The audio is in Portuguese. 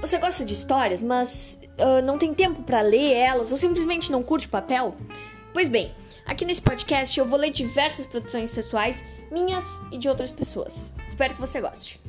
Você gosta de histórias, mas uh, não tem tempo para ler elas ou simplesmente não curte papel? Pois bem, aqui nesse podcast eu vou ler diversas produções sexuais minhas e de outras pessoas. Espero que você goste.